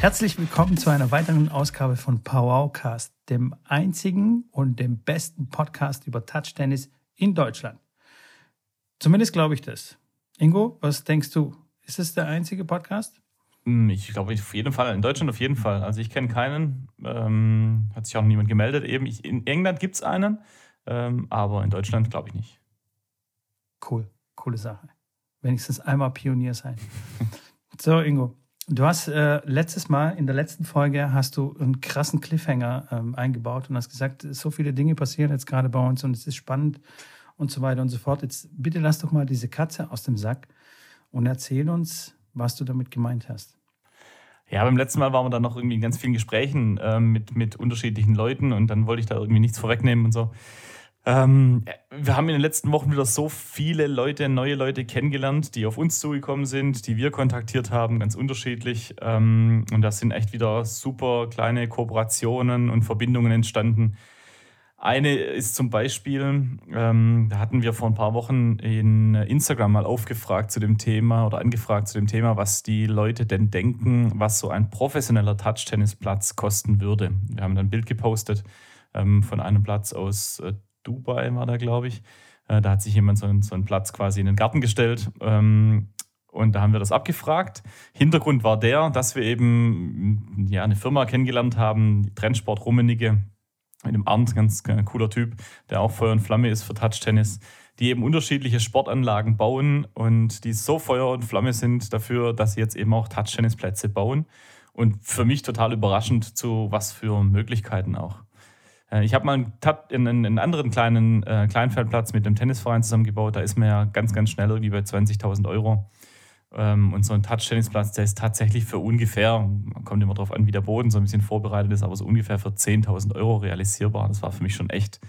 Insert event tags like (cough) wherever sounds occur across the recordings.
Herzlich willkommen zu einer weiteren Ausgabe von Powwowcast, dem einzigen und dem besten Podcast über Touch-Tennis in Deutschland. Zumindest glaube ich das. Ingo, was denkst du? Ist es der einzige Podcast? Hm, ich glaube auf jeden Fall, in Deutschland auf jeden Fall. Also ich kenne keinen, ähm, hat sich auch noch niemand gemeldet. Eben ich, in England gibt es einen, ähm, aber in Deutschland glaube ich nicht. Cool, coole Sache. Wenigstens einmal Pionier sein. (laughs) so, Ingo, Du hast äh, letztes Mal, in der letzten Folge, hast du einen krassen Cliffhanger ähm, eingebaut und hast gesagt, so viele Dinge passieren jetzt gerade bei uns und es ist spannend und so weiter und so fort. Jetzt bitte lass doch mal diese Katze aus dem Sack und erzähl uns, was du damit gemeint hast. Ja, beim letzten Mal waren wir dann noch irgendwie in ganz vielen Gesprächen äh, mit, mit unterschiedlichen Leuten und dann wollte ich da irgendwie nichts vorwegnehmen und so. Ähm, wir haben in den letzten Wochen wieder so viele Leute, neue Leute kennengelernt, die auf uns zugekommen sind, die wir kontaktiert haben, ganz unterschiedlich. Ähm, und da sind echt wieder super kleine Kooperationen und Verbindungen entstanden. Eine ist zum Beispiel, ähm, da hatten wir vor ein paar Wochen in Instagram mal aufgefragt zu dem Thema oder angefragt zu dem Thema, was die Leute denn denken, was so ein professioneller Touch-Tennisplatz kosten würde. Wir haben dann ein Bild gepostet ähm, von einem Platz aus äh, Dubai war da, glaube ich. Äh, da hat sich jemand so einen, so einen, Platz quasi in den Garten gestellt. Ähm, und da haben wir das abgefragt. Hintergrund war der, dass wir eben ja, eine Firma kennengelernt haben, Trendsport Rummenigge, mit dem Arndt, ganz, cooler Typ, der auch Feuer und Flamme ist für Touch-Tennis, die eben unterschiedliche Sportanlagen bauen und die so Feuer und Flamme sind dafür, dass sie jetzt eben auch Touch-Tennisplätze bauen. Und für mich total überraschend, zu was für Möglichkeiten auch. Äh, ich habe mal einen, einen, anderen kleinen äh, Kleinfeldplatz mit dem Tennisverein zusammengebaut. Da ist man ja ganz, ganz schnell irgendwie bei 20.000 Euro. Ähm, und so ein Touch-Tennisplatz, der ist tatsächlich für ungefähr, man kommt immer darauf an, wie der Boden so ein bisschen vorbereitet ist, aber so ungefähr für 10.000 Euro realisierbar. Das war für mich schon echt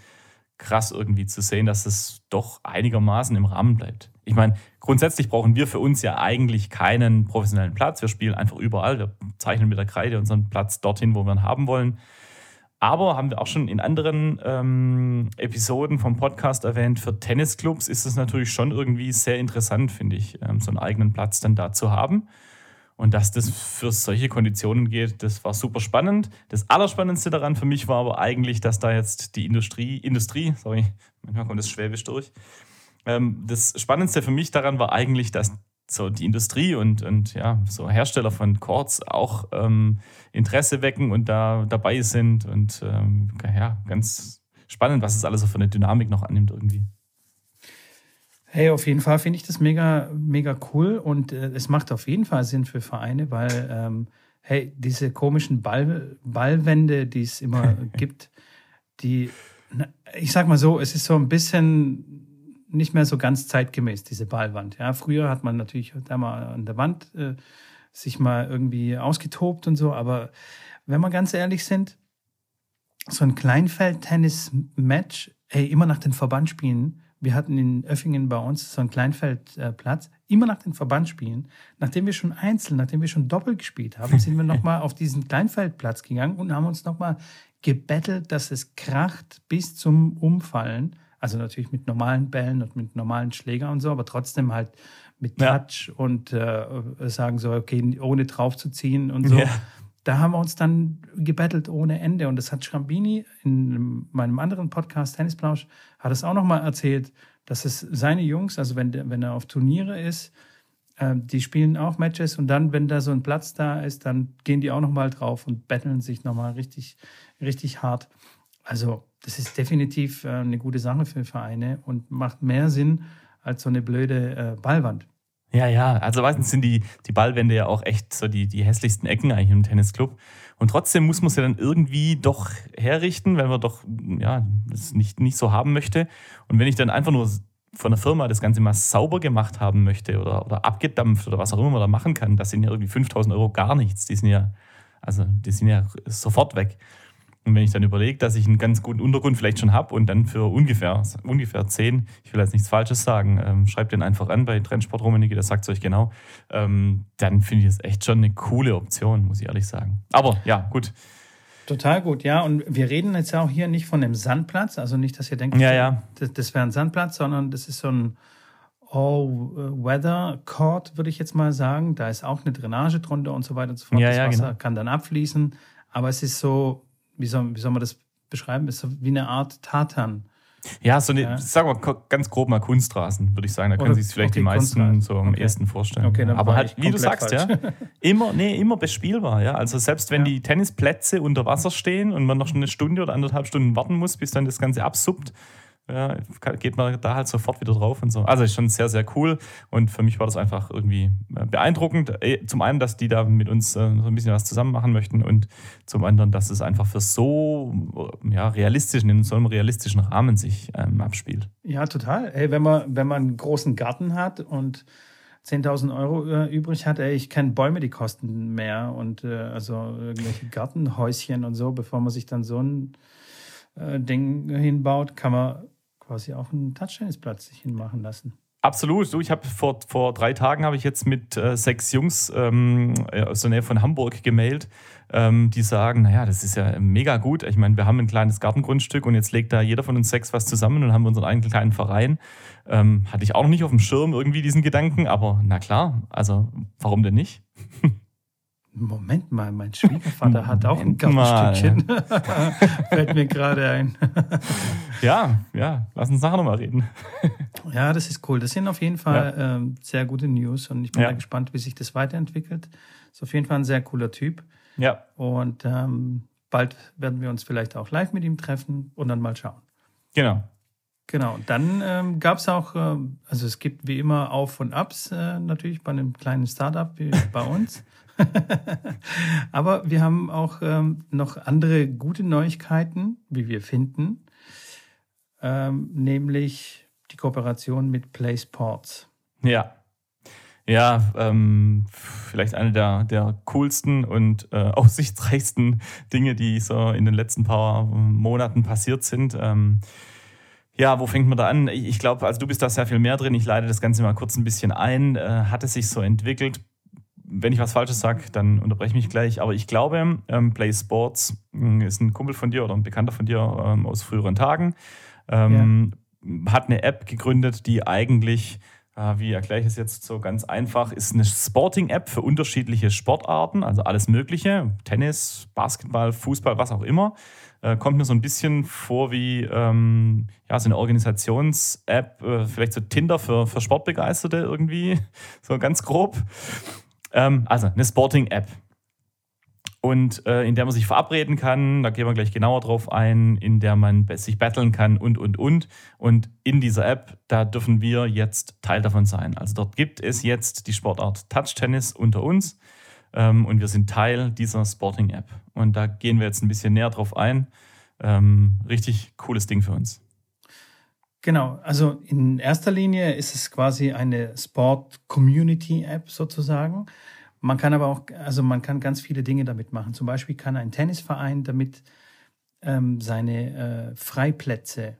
krass irgendwie zu sehen, dass es doch einigermaßen im Rahmen bleibt. Ich meine, grundsätzlich brauchen wir für uns ja eigentlich keinen professionellen Platz. Wir spielen einfach überall. Wir zeichnen mit der Kreide unseren Platz dorthin, wo wir ihn haben wollen. Aber haben wir auch schon in anderen ähm, Episoden vom Podcast erwähnt, für Tennisclubs ist es natürlich schon irgendwie sehr interessant, finde ich, ähm, so einen eigenen Platz dann da zu haben. Und dass das für solche Konditionen geht, das war super spannend. Das Allerspannendste daran für mich war aber eigentlich, dass da jetzt die Industrie, Industrie, sorry, manchmal kommt das Schwäbisch durch. Ähm, das Spannendste für mich daran war eigentlich, dass so die Industrie und, und ja, so Hersteller von Chords auch ähm, Interesse wecken und da dabei sind. Und ähm, ja, ganz spannend, was es alles so für eine Dynamik noch annimmt irgendwie. Hey, auf jeden Fall finde ich das mega, mega cool und äh, es macht auf jeden Fall Sinn für Vereine, weil, ähm, hey, diese komischen Ball, Ballwände, die es immer (laughs) gibt, die, ich sag mal so, es ist so ein bisschen nicht mehr so ganz zeitgemäß, diese Ballwand. Ja, früher hat man natürlich da mal an der Wand äh, sich mal irgendwie ausgetobt und so, aber wenn wir ganz ehrlich sind, so ein Kleinfeld-Tennis-Match, ey, immer nach den Verbandspielen, wir hatten in Öffingen bei uns so einen Kleinfeldplatz, äh, immer nach den Verbandspielen, nachdem wir schon einzeln, nachdem wir schon doppelt gespielt haben, sind wir nochmal (laughs) auf diesen Kleinfeldplatz gegangen und haben uns nochmal gebettelt, dass es kracht bis zum Umfallen also natürlich mit normalen Bällen und mit normalen Schlägern und so, aber trotzdem halt mit Touch ja. und äh, sagen so, okay, ohne drauf zu ziehen und so. Ja. Da haben wir uns dann gebettelt ohne Ende. Und das hat Schrambini in meinem anderen Podcast, Tennisplausch, hat es auch nochmal erzählt, dass es seine Jungs, also wenn, wenn er auf Turniere ist, äh, die spielen auch Matches und dann, wenn da so ein Platz da ist, dann gehen die auch nochmal drauf und betteln sich nochmal richtig, richtig hart. Also das ist definitiv äh, eine gute Sache für Vereine und macht mehr Sinn als so eine blöde äh, Ballwand. Ja, ja, also meistens sind die, die Ballwände ja auch echt so die, die hässlichsten Ecken eigentlich im Tennisclub. Und trotzdem muss man sie dann irgendwie doch herrichten, wenn man doch ja, das nicht, nicht so haben möchte. Und wenn ich dann einfach nur von der Firma das Ganze mal sauber gemacht haben möchte oder, oder abgedampft oder was auch immer man da machen kann, das sind ja irgendwie 5000 Euro gar nichts. Die sind ja, also die sind ja sofort weg. Und wenn ich dann überlege, dass ich einen ganz guten Untergrund vielleicht schon habe und dann für ungefähr, ungefähr 10, ich will jetzt nichts Falsches sagen, ähm, schreibt den einfach an bei Trendsport Rummenigge, das sagt es euch genau, ähm, dann finde ich das echt schon eine coole Option, muss ich ehrlich sagen. Aber ja, gut. Total gut, ja. Und wir reden jetzt auch hier nicht von einem Sandplatz, also nicht, dass ihr denkt, ja, ja. das, das wäre ein Sandplatz, sondern das ist so ein All-Weather-Court, würde ich jetzt mal sagen. Da ist auch eine Drainage drunter und so weiter und so fort. Ja, das ja, Wasser genau. kann dann abfließen. Aber es ist so, wie soll, wie soll man das beschreiben? Es ist so wie eine Art Tartan. Ja, so eine, Ja. sagen wir ganz grob mal Kunstrasen, würde ich sagen. Da können Oder- sich vielleicht okay, die meisten Kunstrasen. so am Okay. ersten vorstellen. Okay, Aber halt, wie du sagst, ja, falsch. (laughs) immer, nee, immer bespielbar, ja. Also selbst wenn Ja. die Tennisplätze unter Wasser stehen und man noch eine Stunde oder anderthalb Stunden warten muss, bis dann das Ganze absuppt, ja, geht man da halt sofort wieder drauf und so. Also ist schon sehr, sehr cool. Und für mich war das einfach irgendwie äh, beeindruckend. Eh, Zum einen, dass die da mit uns äh, so ein bisschen was zusammen machen möchten und zum anderen, dass es einfach für so äh, ja, realistischen, in so einem realistischen Rahmen sich ähm, abspielt. Ja, total. Ey, wenn man, wenn man einen großen Garten hat und 10.000 Euro äh, übrig hat, ey, ich kenne Bäume, die kosten mehr und äh, also irgendwelche Gartenhäuschen und so, bevor man sich dann so ein äh, Ding hinbaut, kann man quasi auch einen Touchtennisplatz sich hinmachen lassen. Absolut. Du, ich habe vor, vor drei Tagen habe ich jetzt mit äh, sechs Jungs ähm, aus der Nähe von Hamburg gemailt, ähm, die sagen, naja, das ist ja mega gut. Ich meine, wir haben ein kleines Gartengrundstück und jetzt legt da jeder von uns sechs was zusammen und haben unseren eigenen kleinen Verein. Ähm, hatte ich auch noch nicht auf dem Schirm irgendwie diesen Gedanken, aber na klar, also warum denn nicht? (laughs) Moment mal, mein Schwiegervater hat auch ein. Gartenstückchen. (laughs) Fällt mir gerade ein. (laughs) Ja, ja, lass uns nachher nochmal reden. (laughs) Ja, das ist cool. Das sind auf jeden Fall ähm, sehr gute News und ich bin Ja. gespannt, wie sich das weiterentwickelt. Ist auf jeden Fall ein sehr cooler Typ Ja, und ähm, bald werden wir uns vielleicht auch live mit ihm treffen und dann mal schauen. genau. Genau, dann ähm, gab es auch, ähm, also es gibt wie immer Auf und Abs äh, natürlich bei einem kleinen Startup wie bei uns. (laughs) Aber wir haben auch ähm, noch andere gute Neuigkeiten, wie wir finden, ähm, nämlich die Kooperation mit Play Sports. Ja. Ja, ähm, vielleicht eine der, der coolsten und äh, (laughs) aussichtsreichsten Dinge, die so in den letzten paar Monaten passiert sind. Ähm, ja, wo fängt man da an? Ich ich glaube, also du bist da sehr viel mehr drin. Ich leite das Ganze mal kurz ein bisschen ein. Äh, hat es sich so entwickelt? Wenn ich was Falsches sage, dann unterbreche mich gleich. Aber ich glaube, ähm, Play Sports mh, ist ein Kumpel von dir oder ein Bekannter von dir ähm, aus früheren Tagen. Ähm, Hat eine App gegründet, die eigentlich, äh, wie erkläre ich es jetzt so ganz einfach, ist eine Sporting-App für unterschiedliche Sportarten, also alles Mögliche. Tennis, Basketball, Fußball, was auch immer. Äh, kommt mir so ein bisschen vor wie ähm, ja, so eine Organisations-App, äh, vielleicht so Tinder für, für Sportbegeisterte irgendwie, (laughs) so ganz grob. Ähm, also eine Sporting-App. Und äh, in der man sich verabreden kann, da gehen wir gleich genauer drauf ein, in der man sich battlen kann und, und, und. Und in dieser App, da dürfen wir jetzt Teil davon sein. Also dort gibt es jetzt die Sportart Touch Tennis unter uns ähm, und wir sind Teil dieser Sporting-App. Und da gehen wir jetzt ein bisschen näher drauf ein. Ähm, richtig cooles Ding für uns. Genau, also in erster Linie ist es quasi eine Sport-Community-App sozusagen. Man kann aber auch, also man kann ganz viele Dinge damit machen. Zum Beispiel kann ein Tennisverein damit ähm, seine äh, Freiplätze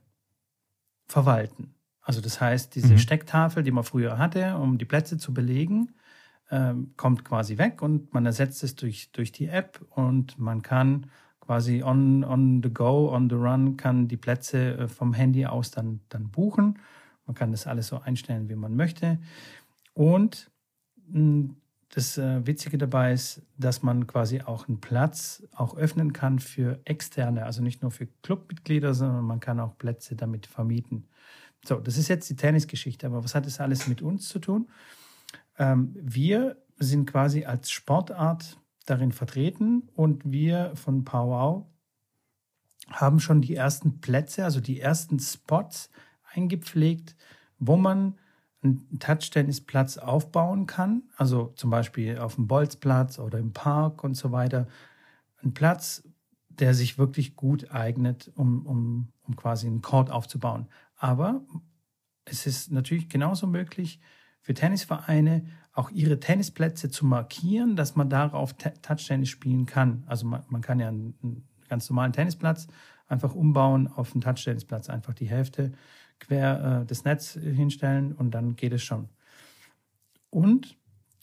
verwalten. Also das heißt, diese Mhm. Stecktafel, die man früher hatte, um die Plätze zu belegen, ähm, kommt quasi weg und man ersetzt es durch, durch die App und man kann quasi on, on the go, on the run, kann die Plätze äh, vom Handy aus dann, dann buchen. Man kann das alles so einstellen, wie man möchte. Und mh, das äh, Witzige dabei ist, dass man quasi auch einen Platz auch öffnen kann für Externe, also nicht nur für Clubmitglieder, sondern man kann auch Plätze damit vermieten. So, das ist jetzt die Tennisgeschichte, aber was hat das alles mit uns zu tun? Ähm, wir sind quasi als Sportart darin vertreten und wir von Powwow haben schon die ersten Plätze, also die ersten Spots eingepflegt, wo man einen Touchtennisplatz aufbauen kann, also zum Beispiel auf dem Bolzplatz oder im Park und so weiter. Ein Platz, der sich wirklich gut eignet, um, um, um quasi einen Court aufzubauen. Aber es ist natürlich genauso möglich für Tennisvereine, auch ihre Tennisplätze zu markieren, dass man darauf Touchtennis spielen kann. Also man, man kann ja ein, ein ganz normalen Tennisplatz einfach umbauen auf einen Touch-Tennisplatz. Einfach die Hälfte quer äh, das Netz hinstellen und dann geht es schon. Und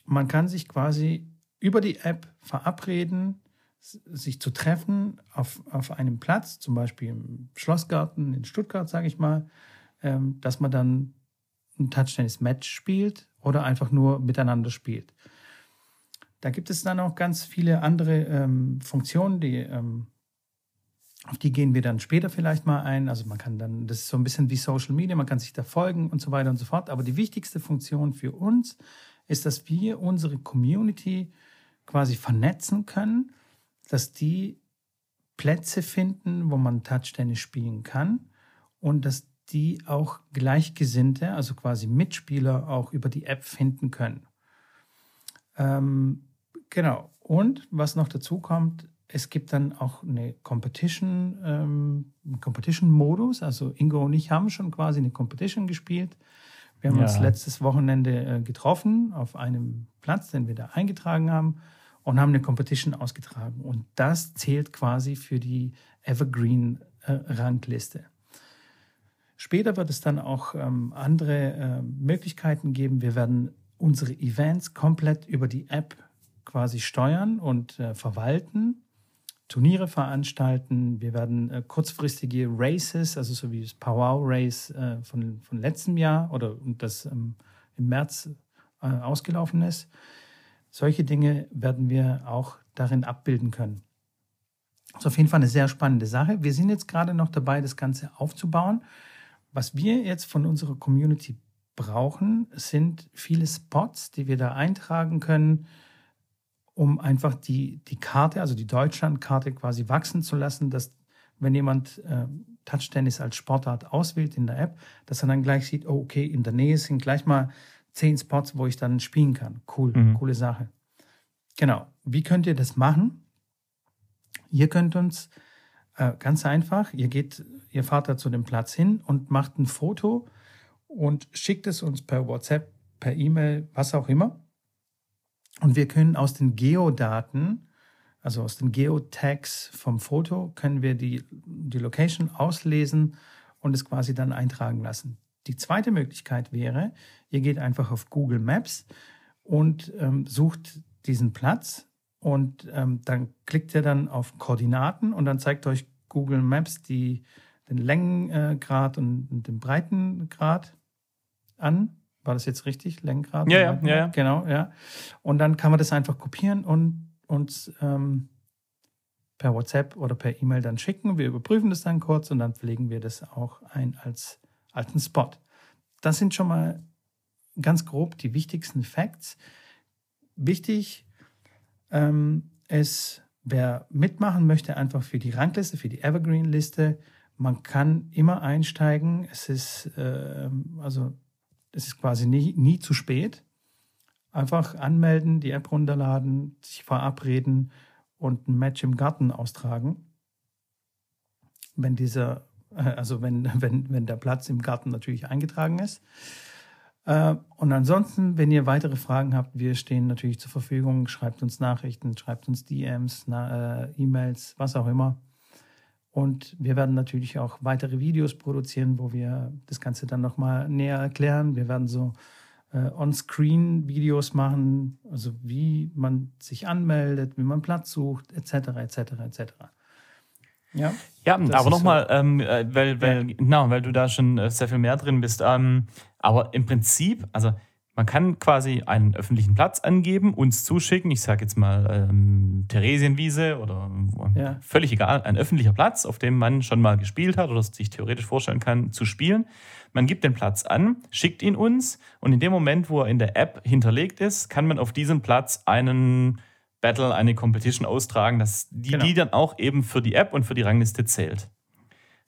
man kann sich quasi über die App verabreden, sich zu treffen auf, auf einem Platz, zum Beispiel im Schlossgarten in Stuttgart, sage ich mal, ähm, dass man dann ein Touch-Tennis-Match spielt oder einfach nur miteinander spielt. Da gibt es dann auch ganz viele andere ähm, Funktionen, die, ähm, auf die gehen wir dann später vielleicht mal ein. Also man kann dann, das ist so ein bisschen wie Social Media, man kann sich da folgen und so weiter und so fort. Aber die wichtigste Funktion für uns ist, dass wir unsere Community quasi vernetzen können, dass die Plätze finden, wo man Touchtennis spielen kann und dass die auch Gleichgesinnte, also quasi Mitspieler, auch über die App finden können. Ähm, genau. Und was noch dazu kommt, es gibt dann auch eine Competition, ähm, Competition-Modus. Also Ingo und ich haben schon quasi eine Competition gespielt. Wir haben ja. uns letztes Wochenende äh, getroffen auf einem Platz, den wir da eingetragen haben und haben eine Competition ausgetragen. Und das zählt quasi für die Evergreen-Rangliste. Äh, Später wird es dann auch ähm, andere äh, Möglichkeiten geben. Wir werden unsere Events komplett über die App quasi steuern und äh, verwalten, Turniere veranstalten. Wir werden äh, kurzfristige Races, also so wie das Powwow Race äh, von, von letztem Jahr oder das ähm, im März äh, ausgelaufen ist. Solche Dinge werden wir auch darin abbilden können. Das ist auf jeden Fall eine sehr spannende Sache. Wir sind jetzt gerade noch dabei, das Ganze aufzubauen. Was wir jetzt von unserer Community brauchen, sind viele Spots, die wir da eintragen können, um einfach die, die Karte, also die Deutschlandkarte quasi wachsen zu lassen, dass wenn jemand äh, Touchtennis als Sportart auswählt in der App, dass er dann gleich sieht, oh, okay, in der Nähe sind gleich mal zehn Spots, wo ich dann spielen kann. Cool, mhm. coole Sache. Genau. Wie könnt ihr das machen? Ihr könnt uns äh, ganz einfach, ihr geht Ihr Vater zu dem Platz hin und macht ein Foto und schickt es uns per WhatsApp, per E-Mail, was auch immer. Und wir können aus den Geodaten, also aus den Geotags vom Foto, können wir die, die Location auslesen und es quasi dann eintragen lassen. Die zweite Möglichkeit wäre, ihr geht einfach auf Google Maps und ähm, sucht diesen Platz und ähm, dann klickt ihr dann auf Koordinaten und dann zeigt euch Google Maps die den Längengrad und den Breitengrad an. War das jetzt richtig? Längengrad? Ja, ja, ja, Genau, ja. Und dann kann man das einfach kopieren und uns ähm, per WhatsApp oder per E-Mail dann schicken. Wir überprüfen das dann kurz und dann pflegen wir das auch ein als alten Spot. Das sind schon mal ganz grob die wichtigsten Facts. Wichtig ähm, ist, wer mitmachen möchte, einfach für die Rangliste, für die Evergreen-Liste, man kann immer einsteigen. Es ist, äh, also, es ist quasi nie, nie zu spät. Einfach anmelden, die App runterladen, sich verabreden und ein Match im Garten austragen. Wenn dieser, äh, also wenn, (laughs) wenn, wenn der Platz im Garten natürlich eingetragen ist. Äh, und ansonsten, wenn ihr weitere Fragen habt, wir stehen natürlich zur Verfügung. Schreibt uns Nachrichten, schreibt uns DMs, äh, E-Mails, was auch immer. Und wir werden natürlich auch weitere Videos produzieren, wo wir das Ganze dann nochmal näher erklären. Wir werden so äh, On-Screen-Videos machen, also wie man sich anmeldet, wie man Platz sucht, etc., etc., etc. Ja, ja aber nochmal, so. ähm, äh, weil, weil, ja. genau, weil du da schon äh, sehr viel mehr drin bist. Ähm, aber im Prinzip, also man kann quasi einen öffentlichen Platz angeben, uns zuschicken. Ich sage jetzt mal ähm, Theresienwiese oder ja. völlig egal, ein öffentlicher Platz, auf dem man schon mal gespielt hat oder sich theoretisch vorstellen kann, zu spielen. Man gibt den Platz an, schickt ihn uns und in dem Moment, wo er in der App hinterlegt ist, kann man auf diesem Platz einen Battle, eine Competition austragen, dass die, genau. die dann auch eben für die App und für die Rangliste zählt.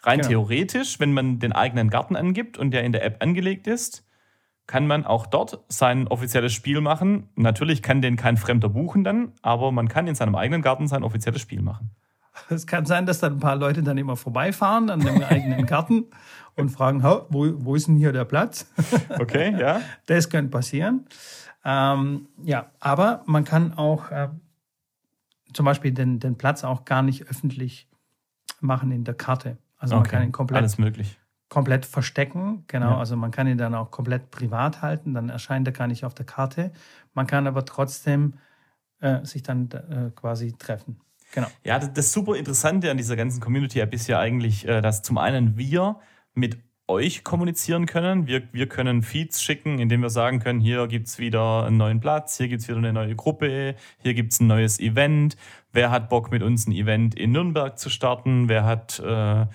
Rein genau. theoretisch, wenn man den eigenen Garten angibt und der in der App angelegt ist, kann man auch dort sein offizielles Spiel machen. Natürlich kann den kein Fremder buchen dann, aber man kann in seinem eigenen Garten sein offizielles Spiel machen. Es kann sein, dass dann ein paar Leute dann immer vorbeifahren an dem eigenen Garten und fragen, wo, wo ist denn hier der Platz? Okay, ja. Das könnte passieren. Ähm, ja, aber man kann auch äh, zum Beispiel den, den Platz auch gar nicht öffentlich machen in der Karte. Also man kann ihn komplett, alles möglich. komplett verstecken. Genau, Ja. also man kann ihn dann auch komplett privat halten. Dann erscheint er gar nicht auf der Karte. Man kann aber trotzdem äh, sich dann äh, quasi treffen. Genau. Ja, das, das super Interessante an dieser ganzen Community-App ist ja eigentlich, äh, dass zum einen wir mit euch kommunizieren können. Wir, wir können Feeds schicken, indem wir sagen können, hier gibt es wieder einen neuen Platz, hier gibt es wieder eine neue Gruppe, hier gibt es ein neues Event. Wer hat Bock mit uns ein Event in Nürnberg zu starten? Wer hat, äh,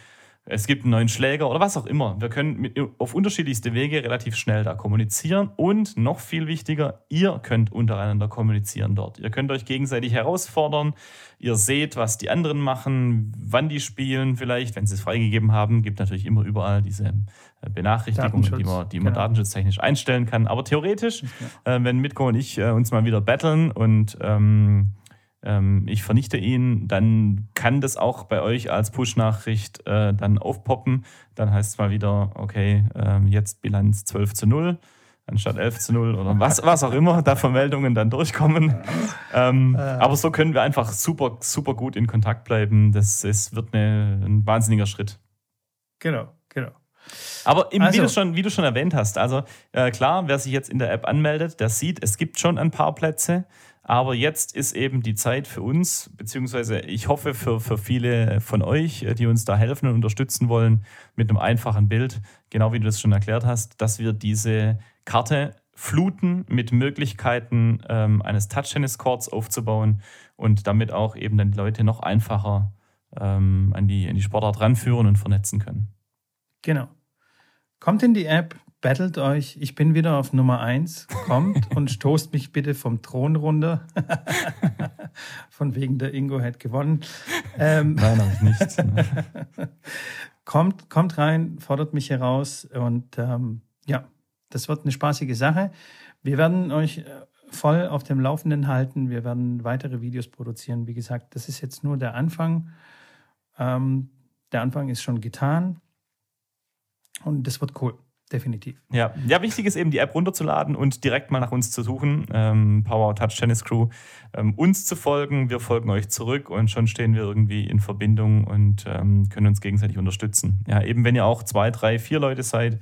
es gibt einen neuen Schläger oder was auch immer. Wir können mit, auf unterschiedlichste Wege relativ schnell da kommunizieren und noch viel wichtiger, ihr könnt untereinander kommunizieren dort. Ihr könnt euch gegenseitig herausfordern. Ihr seht, was die anderen machen, wann die spielen vielleicht, wenn sie es freigegeben haben. Gibt natürlich immer überall diese äh, Benachrichtigungen, die man, die man genau. datenschutztechnisch einstellen kann. Aber theoretisch, äh, wenn Mitko und ich äh, uns mal wieder battlen und ähm, ähm, ich vernichte ihn, dann kann das auch bei euch als Push-Nachricht äh, dann aufpoppen. Dann heißt es mal wieder, okay, ähm, jetzt Bilanz 12 zu 0 anstatt 11 zu 0 oder was, was auch immer da Vermeldungen dann durchkommen. (laughs) Ähm, aber so können wir einfach super, super gut in Kontakt bleiben. Das ist, wird eine, ein wahnsinniger Schritt. Genau, genau. Aber eben, Also- wie, du schon, wie du schon erwähnt hast, also äh, klar, wer sich jetzt in der App anmeldet, der sieht, es gibt schon ein paar Plätze. Aber jetzt ist eben die Zeit für uns, beziehungsweise ich hoffe für, für viele von euch, äh, die uns da helfen und unterstützen wollen, mit einem einfachen Bild, genau wie du das schon erklärt hast, dass wir diese Karte fluten mit Möglichkeiten ähm, eines Touch-Tennis-Courts aufzubauen und damit auch eben dann die Leute noch einfacher ähm, an, die, an die Sportart ranführen und vernetzen können. Genau. Kommt in die App, battelt euch. Ich bin wieder auf Nummer 1. Kommt (laughs) und stoßt mich bitte vom Thron runter. (laughs) Von wegen der Ingo hat gewonnen. Ähm, Nein, habe ich nicht. (laughs) kommt, kommt rein, fordert mich heraus und ähm, ja, das wird eine spaßige Sache. Wir werden euch äh, voll auf dem Laufenden halten. Wir werden weitere Videos produzieren. Wie gesagt, das ist jetzt nur der Anfang. Ähm, der Anfang ist schon getan und das wird cool, definitiv. Ja. ja, wichtig ist eben, die App runterzuladen und direkt mal nach uns zu suchen. Ähm, Power Touch Tennis Crew. Ähm, uns zu folgen, wir folgen euch zurück und schon stehen wir irgendwie in Verbindung und ähm, können uns gegenseitig unterstützen. Ja, eben wenn ihr auch zwei, drei, vier Leute seid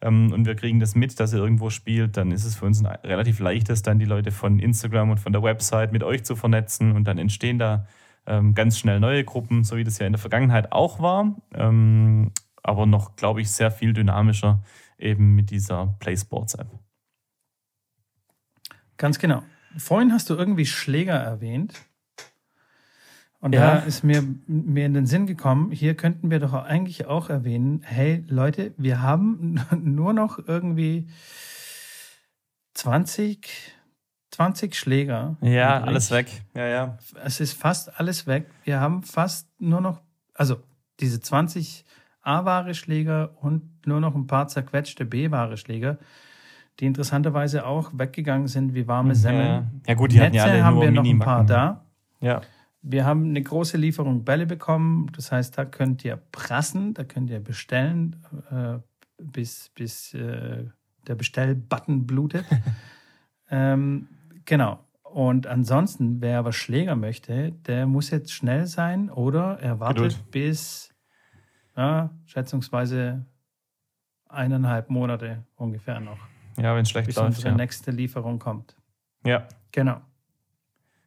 ähm, und wir kriegen das mit, dass ihr irgendwo spielt, dann ist es für uns ein relativ leichtes, dann die Leute von Instagram und von der Website mit euch zu vernetzen und dann entstehen da ähm, ganz schnell neue Gruppen, so wie das ja in der Vergangenheit auch war. Aber noch, glaube ich, sehr viel dynamischer eben mit dieser Play Sports App. Ganz genau. Vorhin hast du irgendwie Schläger erwähnt. Und Ja. da ist mir, mir in den Sinn gekommen, hier könnten wir doch eigentlich auch erwähnen, hey Leute, wir haben (laughs) nur noch irgendwie 20, 20 Schläger. Ja, übrig. alles weg. Ja, ja. Es ist fast alles weg. Wir haben fast nur noch, also diese 20 A-Ware Schläger und nur noch ein paar zerquetschte B-Ware Schläger, die interessanterweise auch weggegangen sind wie warme Semmeln. Ja, gut, die hatten ja Netze alle haben wir noch ein paar da. Ja. Wir haben eine große Lieferung Bälle bekommen. Das heißt, da könnt ihr prassen, da könnt ihr bestellen, äh, bis, bis äh, der Bestellbutton blutet. (laughs) ähm, genau. Und ansonsten, wer aber Schläger möchte, der muss jetzt schnell sein oder er wartet Geduld. bis ja, schätzungsweise eineinhalb Monate ungefähr noch, ja, wenn es schlecht bis läuft. unsere Ja. nächste Lieferung kommt. ja. Genau.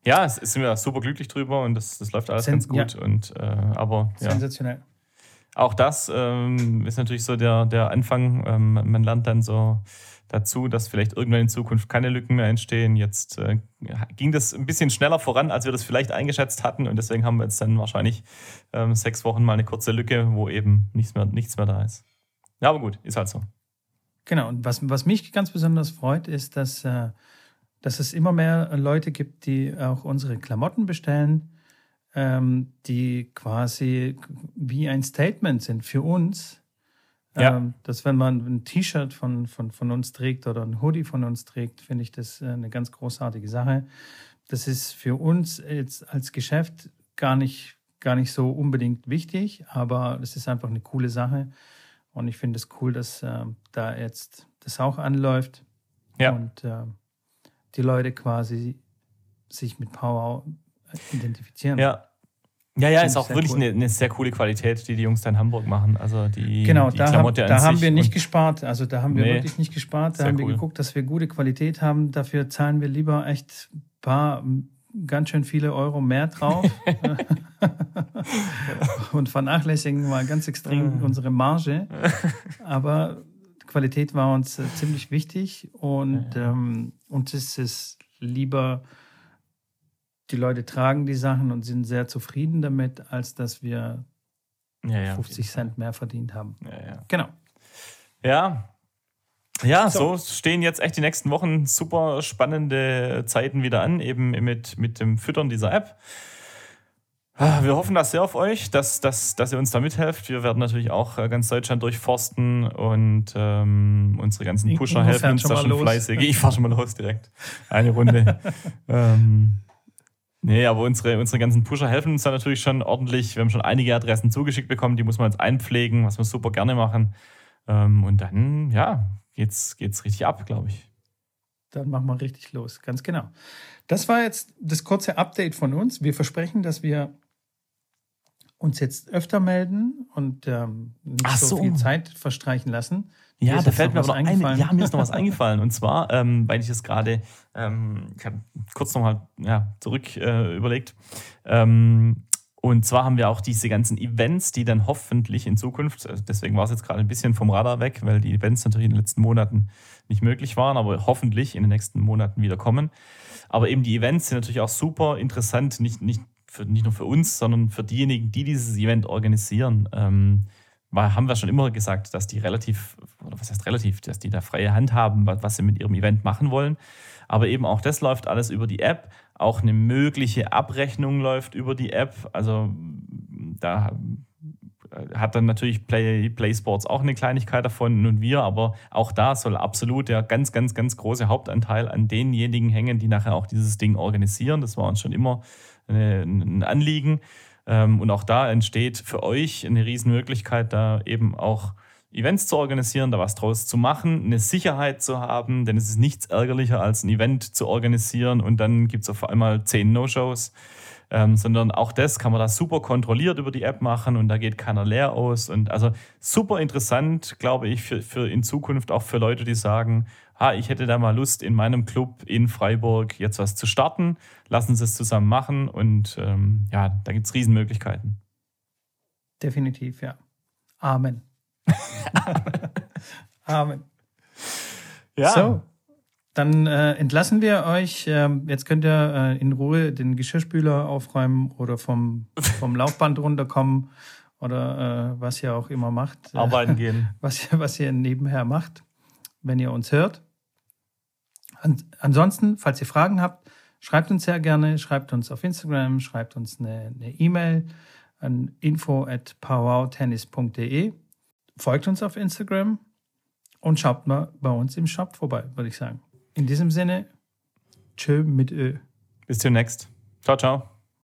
ja, es es sind wir super glücklich drüber und das, das läuft alles Sen- ganz gut. Und, äh, aber ja. Sensationell. Auch das ähm, ist natürlich so der, der Anfang. Ähm, man lernt dann so dazu, dass vielleicht irgendwann in Zukunft keine Lücken mehr entstehen. Jetzt äh, ging das ein bisschen schneller voran, als wir das vielleicht eingeschätzt hatten. Und deswegen haben wir jetzt dann wahrscheinlich ähm, sechs Wochen mal eine kurze Lücke, wo eben nichts mehr, nichts mehr da ist. Ja, aber gut, ist halt so. Genau, und was, was mich ganz besonders freut, ist, dass, äh, dass es immer mehr Leute gibt, die auch unsere Klamotten bestellen, ähm, die quasi wie ein Statement sind für uns. Ja. Ähm, dass wenn man ein T-Shirt von, von, von uns trägt oder ein Hoodie von uns trägt, finde ich das äh, eine ganz großartige Sache. Das ist für uns jetzt als Geschäft gar nicht, gar nicht so unbedingt wichtig, aber es ist einfach eine coole Sache. Und ich finde es cool, dass äh, da jetzt das auch anläuft Ja. und äh, die Leute quasi sich mit Power identifizieren. Ja. Ja, ja, ist auch wirklich cool. eine, eine, sehr coole Qualität, die die Jungs da in Hamburg machen. Also die, genau, die da, haben, da haben wir nicht gespart. Also da haben wir nee, wirklich nicht gespart. Da haben wir geguckt, dass wir gute Qualität haben. Dafür zahlen wir lieber echt ein paar ganz schön viele Euro mehr drauf (laughs) (laughs) und vernachlässigen mal ganz extrem unsere Marge. Aber Qualität war uns äh, ziemlich wichtig und ähm, uns ist es lieber, die Leute tragen die Sachen und sind sehr zufrieden damit, als dass wir ja, ja, 50 Cent mehr verdient haben. Ja, genau. Ja, ja, so. so. stehen jetzt echt die nächsten Wochen super spannende Zeiten wieder an, eben mit, mit dem Füttern dieser App. Ah, wir hoffen das sehr auf euch, dass, dass, dass ihr uns da mithelft. Wir werden natürlich auch äh, ganz Deutschland durchforsten und ähm, unsere ganzen Pusher helfen uns da schon los. fleißig. Ich fahre schon mal los direkt. Eine Runde. (laughs) ähm, nee, aber unsere, unsere ganzen Pusher helfen uns da natürlich schon ordentlich. Wir haben schon einige Adressen zugeschickt bekommen, die muss man jetzt einpflegen, was wir super gerne machen. Ähm, und dann, ja, geht's, geht's richtig ab, glaube ich. Dann machen wir richtig los, ganz genau. Das war jetzt das kurze Update von uns. Wir versprechen, dass wir uns jetzt öfter melden und ähm, nicht so. so. viel Zeit verstreichen lassen. Ja, da fällt mir aber noch eine, ja, mir ist noch was (laughs) eingefallen. Und zwar, ähm, weil ich es gerade, ähm, ich habe kurz nochmal ja, zurück äh, überlegt. Ähm, und zwar haben wir auch diese ganzen Events, die dann hoffentlich in Zukunft, äh, deswegen war es jetzt gerade ein bisschen vom Radar weg, weil die Events natürlich in den letzten Monaten nicht möglich waren, aber hoffentlich in den nächsten Monaten wieder kommen. Aber eben die Events sind natürlich auch super interessant, nicht, nicht, für, nicht nur für uns, sondern für diejenigen, die dieses Event organisieren. Ähm, weil haben wir schon immer gesagt, dass die relativ, oder was heißt relativ, dass die da freie Hand haben, was sie mit ihrem Event machen wollen. Aber eben auch das läuft alles über die App. Auch eine mögliche Abrechnung läuft über die App. Also da hat dann natürlich Play, Play Sports auch eine Kleinigkeit davon und wir, aber auch da soll absolut der ganz, ganz, ganz große Hauptanteil an denjenigen hängen, die nachher auch dieses Ding organisieren. Das war uns schon immer ein Anliegen. Ähm, und auch da entsteht für euch eine Riesenmöglichkeit, da eben auch Events zu organisieren, da was draus zu machen, eine Sicherheit zu haben, denn es ist nichts ärgerlicher als ein Event zu organisieren und dann gibt es auf einmal zehn No-Shows. Ähm, sondern auch das kann man da super kontrolliert über die App machen und da geht keiner leer aus. Und also super interessant, glaube ich, für, für in Zukunft auch für Leute, die sagen, ha, ich hätte da mal Lust, in meinem Club in Freiburg jetzt was zu starten. Lassen Sie es zusammen machen und ähm, ja, da gibt es Riesenmöglichkeiten. Definitiv, ja. Amen. (laughs) Amen. Ja. So, dann äh, entlassen wir euch. Ähm, jetzt könnt ihr äh, in Ruhe den Geschirrspüler aufräumen oder vom, vom (laughs) Laufband runterkommen oder äh, was ihr auch immer macht. Arbeiten (laughs) gehen. Was, was ihr nebenher macht, wenn ihr uns hört. An, ansonsten, falls ihr Fragen habt, schreibt uns sehr gerne, schreibt uns auf Instagram, schreibt uns eine E-Mail e an info at powwowtennis.de folgt uns auf Instagram und schaut mal bei uns im Shop vorbei, würde ich sagen. In diesem Sinne, tschö mit Ö. Bis demnächst. Ciao, ciao.